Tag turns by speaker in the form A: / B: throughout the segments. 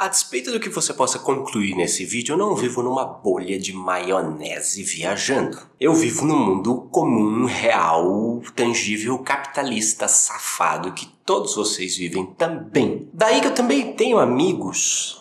A: A despeito do que você possa concluir nesse vídeo, eu não vivo numa bolha de maionese viajando. Eu vivo num mundo comum, real, tangível, capitalista, safado, que todos vocês vivem também. Daí que eu também tenho amigos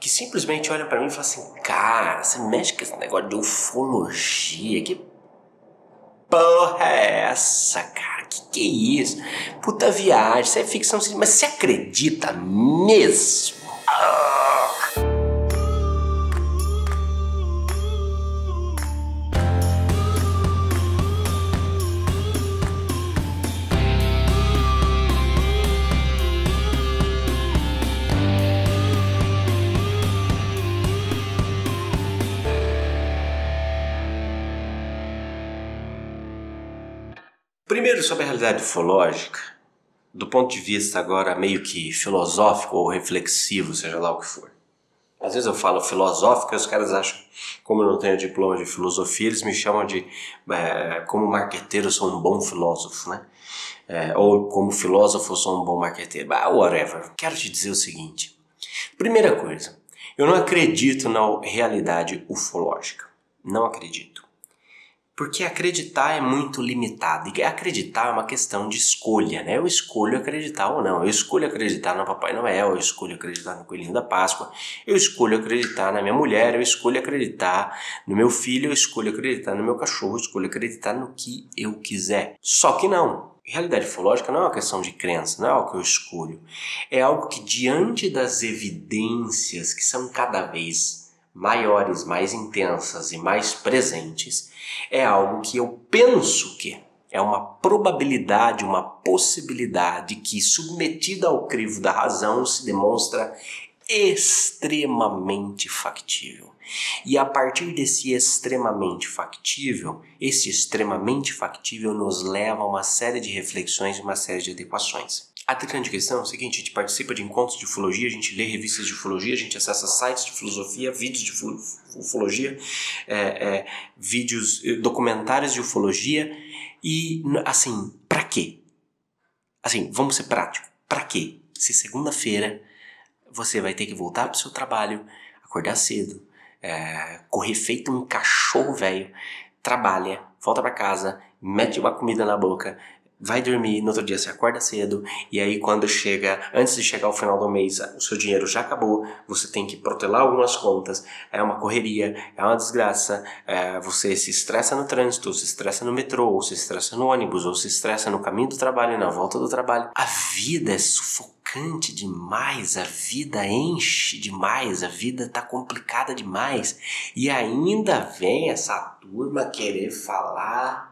A: que simplesmente olham para mim e falam assim: Cara, você mexe com esse negócio de ufologia, que porra é essa, cara? Que que é isso? Puta viagem, isso é ficção científica, mas você acredita mesmo? Primeiro, sobre a realidade ufológica, do ponto de vista agora meio que filosófico ou reflexivo, seja lá o que for. Às vezes eu falo filosófico e os caras acham, como eu não tenho diploma de filosofia, eles me chamam de, é, como marqueteiro, eu sou um bom filósofo, né? É, ou como filósofo, eu sou um bom marqueteiro. Ah, whatever. Quero te dizer o seguinte. Primeira coisa, eu não acredito na realidade ufológica. Não acredito. Porque acreditar é muito limitado. E acreditar é uma questão de escolha, né? Eu escolho acreditar ou não. Eu escolho acreditar no Papai Noel, eu escolho acreditar no Coelhinho da Páscoa, eu escolho acreditar na minha mulher, eu escolho acreditar no meu filho, eu escolho acreditar no meu cachorro, eu escolho acreditar no que eu quiser. Só que não. Realidade ufológica não é uma questão de crença, não é algo que eu escolho. É algo que, diante das evidências que são cada vez maiores, mais intensas e mais presentes, é algo que eu penso que é uma probabilidade, uma possibilidade que, submetida ao crivo da razão, se demonstra extremamente factível. E a partir desse extremamente factível, esse extremamente factível nos leva a uma série de reflexões e uma série de adequações. A grande questão é o seguinte: a gente participa de encontros de ufologia, a gente lê revistas de ufologia, a gente acessa sites de filosofia, vídeos de ufologia, é, é, vídeos, eh, documentários de ufologia e, assim, para quê? Assim, vamos ser práticos. Para quê? Se segunda-feira você vai ter que voltar para o seu trabalho, acordar cedo, é, correr feito um cachorro velho, trabalha, volta para casa, mete uma comida na boca, vai dormir, no outro dia você acorda cedo, e aí quando chega, antes de chegar ao final do mês, o seu dinheiro já acabou, você tem que protelar algumas contas, é uma correria, é uma desgraça, é, você se estressa no trânsito, se estressa no metrô, ou se estressa no ônibus, ou se estressa no caminho do trabalho e na volta do trabalho. A vida é sufocante demais, a vida enche demais, a vida tá complicada demais, e ainda vem essa turma querer falar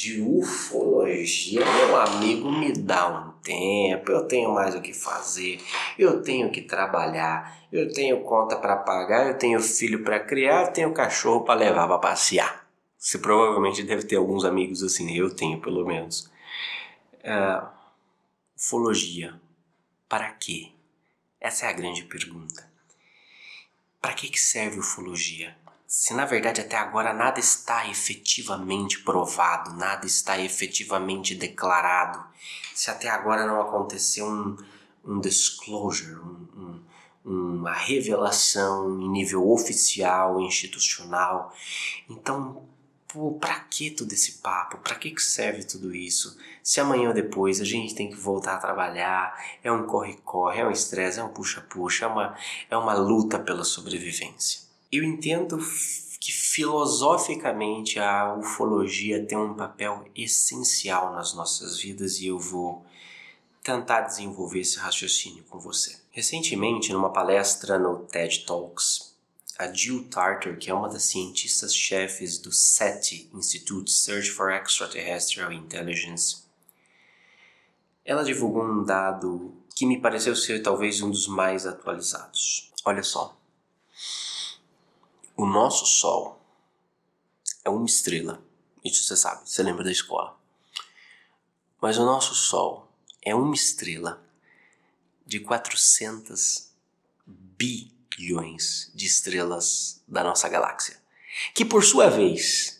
A: de ufologia, meu amigo, me dá um tempo, eu tenho mais o que fazer, eu tenho que trabalhar, eu tenho conta para pagar, eu tenho filho para criar, eu tenho cachorro para levar para passear. Você provavelmente deve ter alguns amigos assim, eu tenho pelo menos. Uh, ufologia, para quê? Essa é a grande pergunta. Para que, que serve ufologia? Se na verdade até agora nada está efetivamente provado, nada está efetivamente declarado, se até agora não aconteceu um, um disclosure, um, um, uma revelação em nível oficial, institucional, então pô, pra que todo esse papo? Pra que, que serve tudo isso? Se amanhã ou depois a gente tem que voltar a trabalhar, é um corre-corre, é um estresse, é um puxa-puxa, é uma, é uma luta pela sobrevivência. Eu entendo que filosoficamente a ufologia tem um papel essencial nas nossas vidas e eu vou tentar desenvolver esse raciocínio com você. Recentemente, numa palestra no TED Talks, a Jill Tarter, que é uma das cientistas-chefes do SETI Institute Search for Extraterrestrial Intelligence, ela divulgou um dado que me pareceu ser talvez um dos mais atualizados. Olha só. O nosso Sol é uma estrela. Isso você sabe, você lembra da escola. Mas o nosso Sol é uma estrela de 400 bilhões de estrelas da nossa galáxia, que por sua vez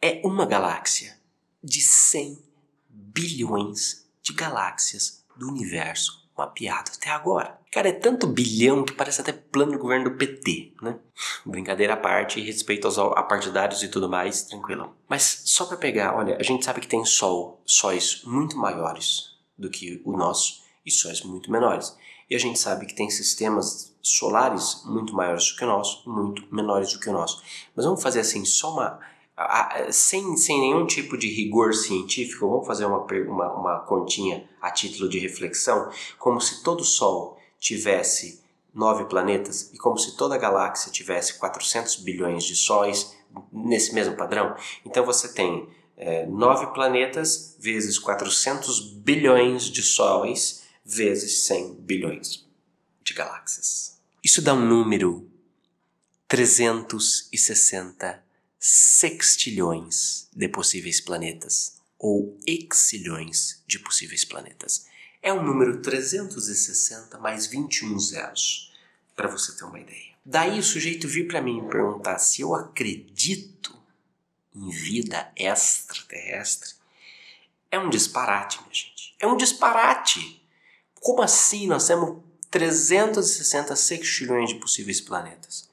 A: é uma galáxia de 100 bilhões de galáxias do universo uma piada até agora. Cara, é tanto bilhão que parece até plano do governo do PT, né? Brincadeira à parte, respeito aos apartidários e tudo mais, tranquilo. Mas só para pegar, olha, a gente sabe que tem sol, sóis muito maiores do que o nosso e sóis muito menores. E a gente sabe que tem sistemas solares muito maiores do que o nosso, muito menores do que o nosso. Mas vamos fazer assim, só uma sem, sem nenhum tipo de rigor científico, vamos fazer uma, uma, uma continha a título de reflexão, como se todo Sol tivesse nove planetas e como se toda a galáxia tivesse 400 bilhões de sóis nesse mesmo padrão. Então você tem é, nove planetas vezes 400 bilhões de sóis vezes 100 bilhões de galáxias. Isso dá um número 360 sextilhões de possíveis planetas ou exilhões de possíveis planetas. É um número 360 mais 21 zeros, para você ter uma ideia. Daí o sujeito vir para mim e perguntar se eu acredito em vida extraterrestre. É um disparate, minha gente. É um disparate. Como assim nós temos 360 sextilhões de possíveis planetas?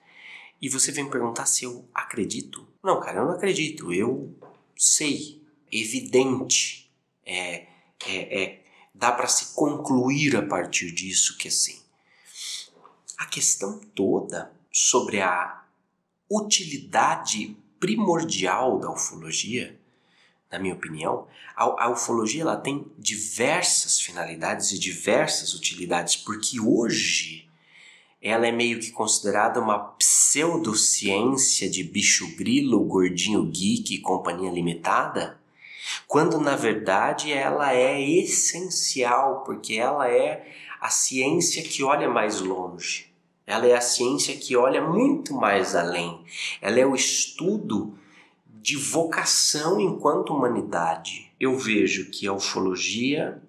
A: e você vem perguntar se eu acredito. Não, cara, eu não acredito. Eu sei, evidente, é, é, é dá para se concluir a partir disso que assim. A questão toda sobre a utilidade primordial da ufologia, na minha opinião, a, a ufologia ela tem diversas finalidades e diversas utilidades, porque hoje ela é meio que considerada uma pseudociência de bicho grilo, gordinho geek e companhia limitada, quando na verdade ela é essencial, porque ela é a ciência que olha mais longe. Ela é a ciência que olha muito mais além. Ela é o estudo de vocação enquanto humanidade. Eu vejo que a ufologia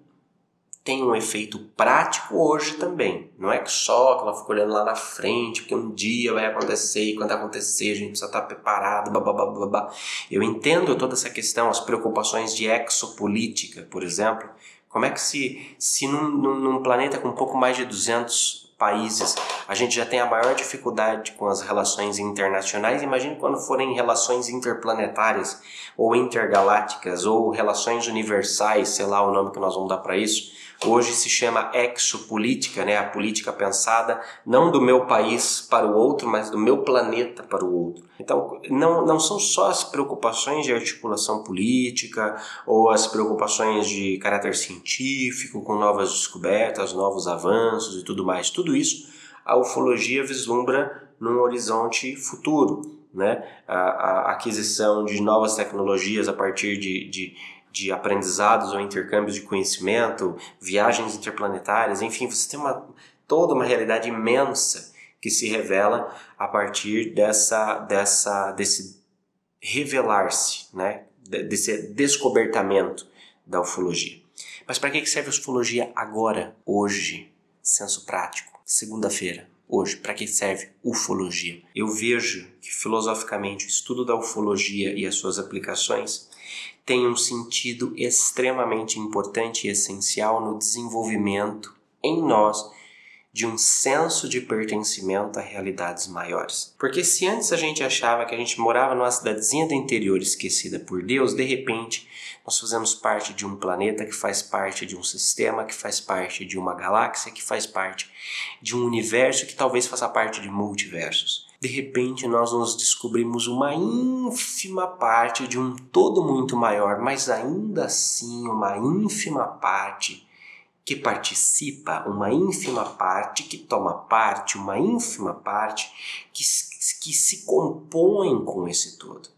A: tem um efeito prático hoje também. Não é que só que ela fica olhando lá na frente, porque um dia vai acontecer e quando acontecer a gente precisa estar preparado, babá. Eu entendo toda essa questão, as preocupações de exopolítica, por exemplo. Como é que se, se num, num, planeta com um pouco mais de 200 países a gente já tem a maior dificuldade com as relações internacionais, imagine quando forem relações interplanetárias ou intergalácticas ou relações universais, sei lá o nome que nós vamos dar para isso Hoje se chama exopolítica, né? a política pensada não do meu país para o outro, mas do meu planeta para o outro. Então, não, não são só as preocupações de articulação política ou as preocupações de caráter científico, com novas descobertas, novos avanços e tudo mais. Tudo isso a ufologia vislumbra num horizonte futuro. Né? A, a aquisição de novas tecnologias a partir de, de de aprendizados ou intercâmbios de conhecimento, viagens interplanetárias, enfim, você tem uma, toda uma realidade imensa que se revela a partir dessa, dessa, desse revelar-se, né? desse descobertamento da ufologia. Mas para que serve a ufologia agora, hoje, senso prático, segunda-feira? Hoje, para que serve ufologia? Eu vejo que filosoficamente o estudo da ufologia e as suas aplicações tem um sentido extremamente importante e essencial no desenvolvimento em nós de um senso de pertencimento a realidades maiores. Porque se antes a gente achava que a gente morava numa cidadezinha do interior esquecida por Deus, de repente nós fazemos parte de um planeta que faz parte de um sistema, que faz parte de uma galáxia, que faz parte de um universo que talvez faça parte de multiversos de repente nós nos descobrimos uma ínfima parte de um todo muito maior, mas ainda assim uma ínfima parte que participa, uma ínfima parte que toma parte, uma ínfima parte que, que se compõe com esse todo.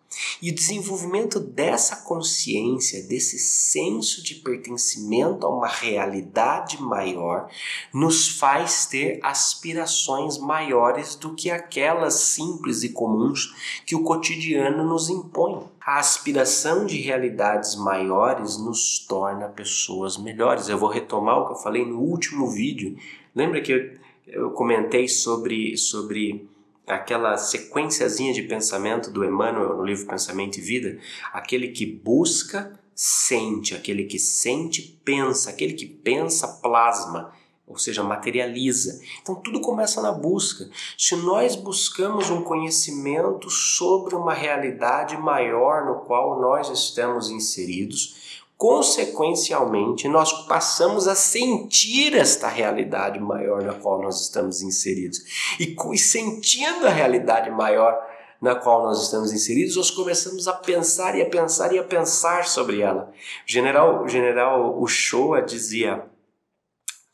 A: E o desenvolvimento dessa consciência, desse senso de pertencimento a uma realidade maior, nos faz ter aspirações maiores do que aquelas simples e comuns que o cotidiano nos impõe. A aspiração de realidades maiores nos torna pessoas melhores. Eu vou retomar o que eu falei no último vídeo. Lembra que eu, eu comentei sobre, sobre aquela sequenciazinha de pensamento do Emmanuel no livro Pensamento e Vida, aquele que busca, sente, aquele que sente, pensa, aquele que pensa, plasma. ou seja, materializa. Então tudo começa na busca. Se nós buscamos um conhecimento sobre uma realidade maior no qual nós estamos inseridos, consequencialmente nós passamos a sentir esta realidade maior na qual nós estamos inseridos. E, sentindo a realidade maior na qual nós estamos inseridos, nós começamos a pensar e a pensar e a pensar sobre ela. O general, o general Uchoa dizia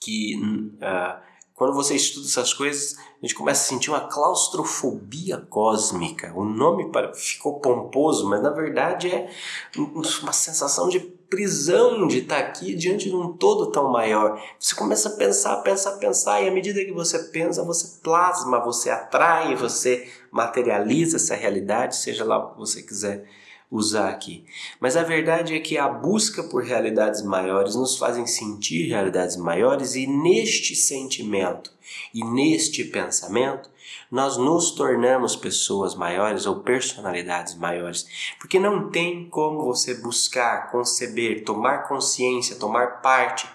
A: que uh, quando você estuda essas coisas, a gente começa a sentir uma claustrofobia cósmica. O nome ficou pomposo, mas na verdade é uma sensação de prisão de estar aqui diante de um todo tão maior. Você começa a pensar, pensar, pensar, e à medida que você pensa, você plasma, você atrai, você materializa essa realidade, seja lá o que você quiser usar aqui. Mas a verdade é que a busca por realidades maiores nos fazem sentir realidades maiores e neste sentimento e neste pensamento nós nos tornamos pessoas maiores ou personalidades maiores, porque não tem como você buscar, conceber, tomar consciência, tomar parte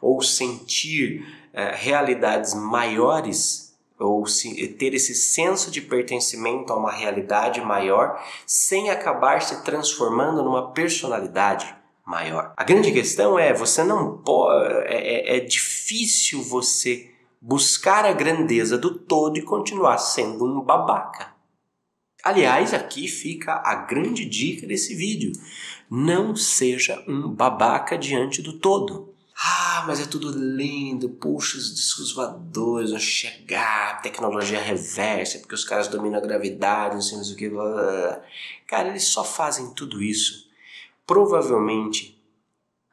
A: ou sentir eh, realidades maiores ou se, ter esse senso de pertencimento a uma realidade maior sem acabar se transformando numa personalidade maior. A grande questão é você não pode, é, é, é difícil você buscar a grandeza do todo e continuar sendo um babaca. Aliás, aqui fica a grande dica desse vídeo: não seja um babaca diante do todo. Ah, mas é tudo lindo, puxa, os discos voadores vão chegar, tecnologia reversa, porque os caras dominam a gravidade, não sei mais o que. Cara, eles só fazem tudo isso, provavelmente,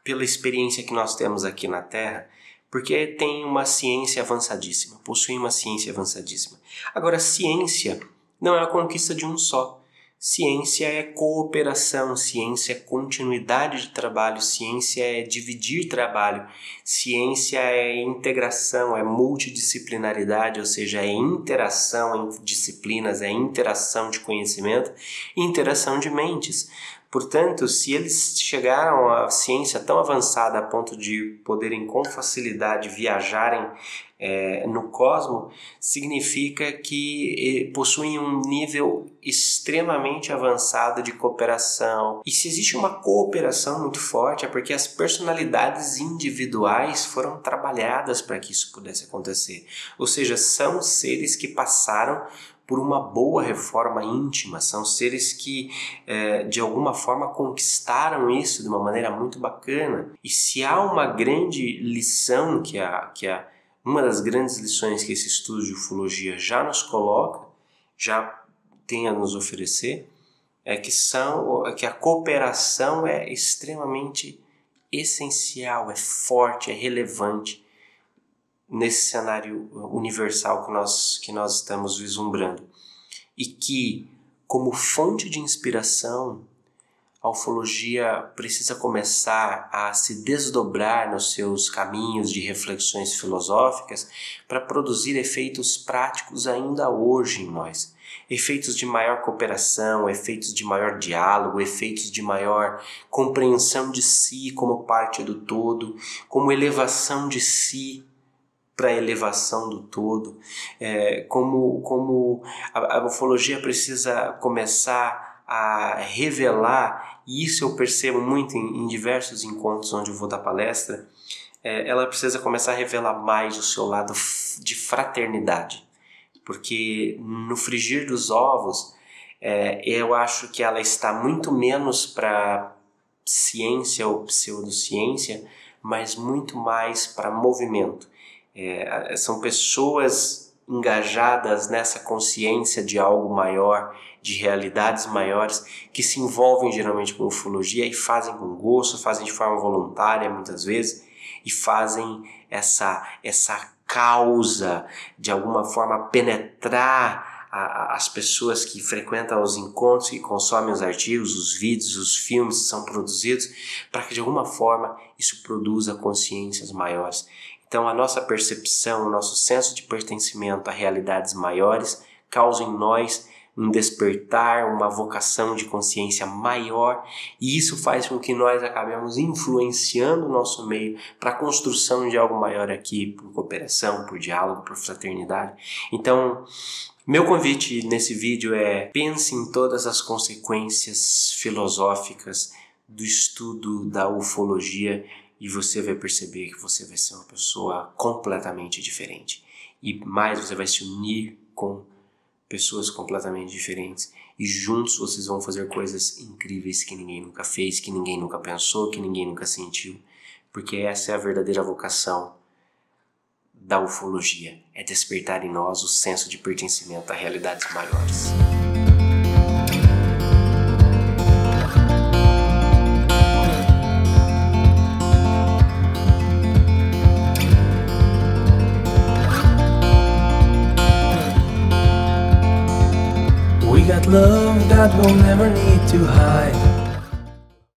A: pela experiência que nós temos aqui na Terra, porque tem uma ciência avançadíssima, possui uma ciência avançadíssima. Agora, ciência não é a conquista de um só. Ciência é cooperação, ciência é continuidade de trabalho, ciência é dividir trabalho, ciência é integração, é multidisciplinaridade, ou seja, é interação em disciplinas, é interação de conhecimento, interação de mentes. Portanto, se eles chegaram à ciência tão avançada a ponto de poderem com facilidade viajarem é, no cosmos, significa que possuem um nível extremamente avançado de cooperação. E se existe uma cooperação muito forte, é porque as personalidades individuais foram trabalhadas para que isso pudesse acontecer. Ou seja, são seres que passaram por uma boa reforma íntima, são seres que é, de alguma forma conquistaram isso de uma maneira muito bacana. E se há uma grande lição que a, que a uma das grandes lições que esse estudo de ufologia já nos coloca, já tem a nos oferecer, é que são é que a cooperação é extremamente essencial, é forte, é relevante nesse cenário universal que nós, que nós estamos vislumbrando. E que, como fonte de inspiração, a ufologia precisa começar a se desdobrar nos seus caminhos de reflexões filosóficas para produzir efeitos práticos ainda hoje em nós. Efeitos de maior cooperação, efeitos de maior diálogo, efeitos de maior compreensão de si como parte do todo, como elevação de si para a elevação do todo, é, como, como a, a precisa começar a revelar, e isso eu percebo muito em, em diversos encontros onde eu vou dar palestra, é, ela precisa começar a revelar mais o seu lado de fraternidade, porque no frigir dos ovos, é, eu acho que ela está muito menos para ciência ou pseudociência, mas muito mais para movimento. É, são pessoas engajadas nessa consciência de algo maior, de realidades maiores, que se envolvem geralmente com ufologia e fazem com gosto, fazem de forma voluntária muitas vezes, e fazem essa, essa causa de alguma forma penetrar a, a, as pessoas que frequentam os encontros, que consomem os artigos, os vídeos, os filmes que são produzidos, para que de alguma forma isso produza consciências maiores. Então, a nossa percepção, o nosso senso de pertencimento a realidades maiores causa em nós um despertar, uma vocação de consciência maior, e isso faz com que nós acabemos influenciando o nosso meio para a construção de algo maior aqui, por cooperação, por diálogo, por fraternidade. Então, meu convite nesse vídeo é pense em todas as consequências filosóficas do estudo da ufologia e você vai perceber que você vai ser uma pessoa completamente diferente. E mais, você vai se unir com pessoas completamente diferentes e juntos vocês vão fazer coisas incríveis que ninguém nunca fez, que ninguém nunca pensou, que ninguém nunca sentiu, porque essa é a verdadeira vocação da ufologia, é despertar em nós o senso de pertencimento a realidades maiores.
B: That we'll never need to hide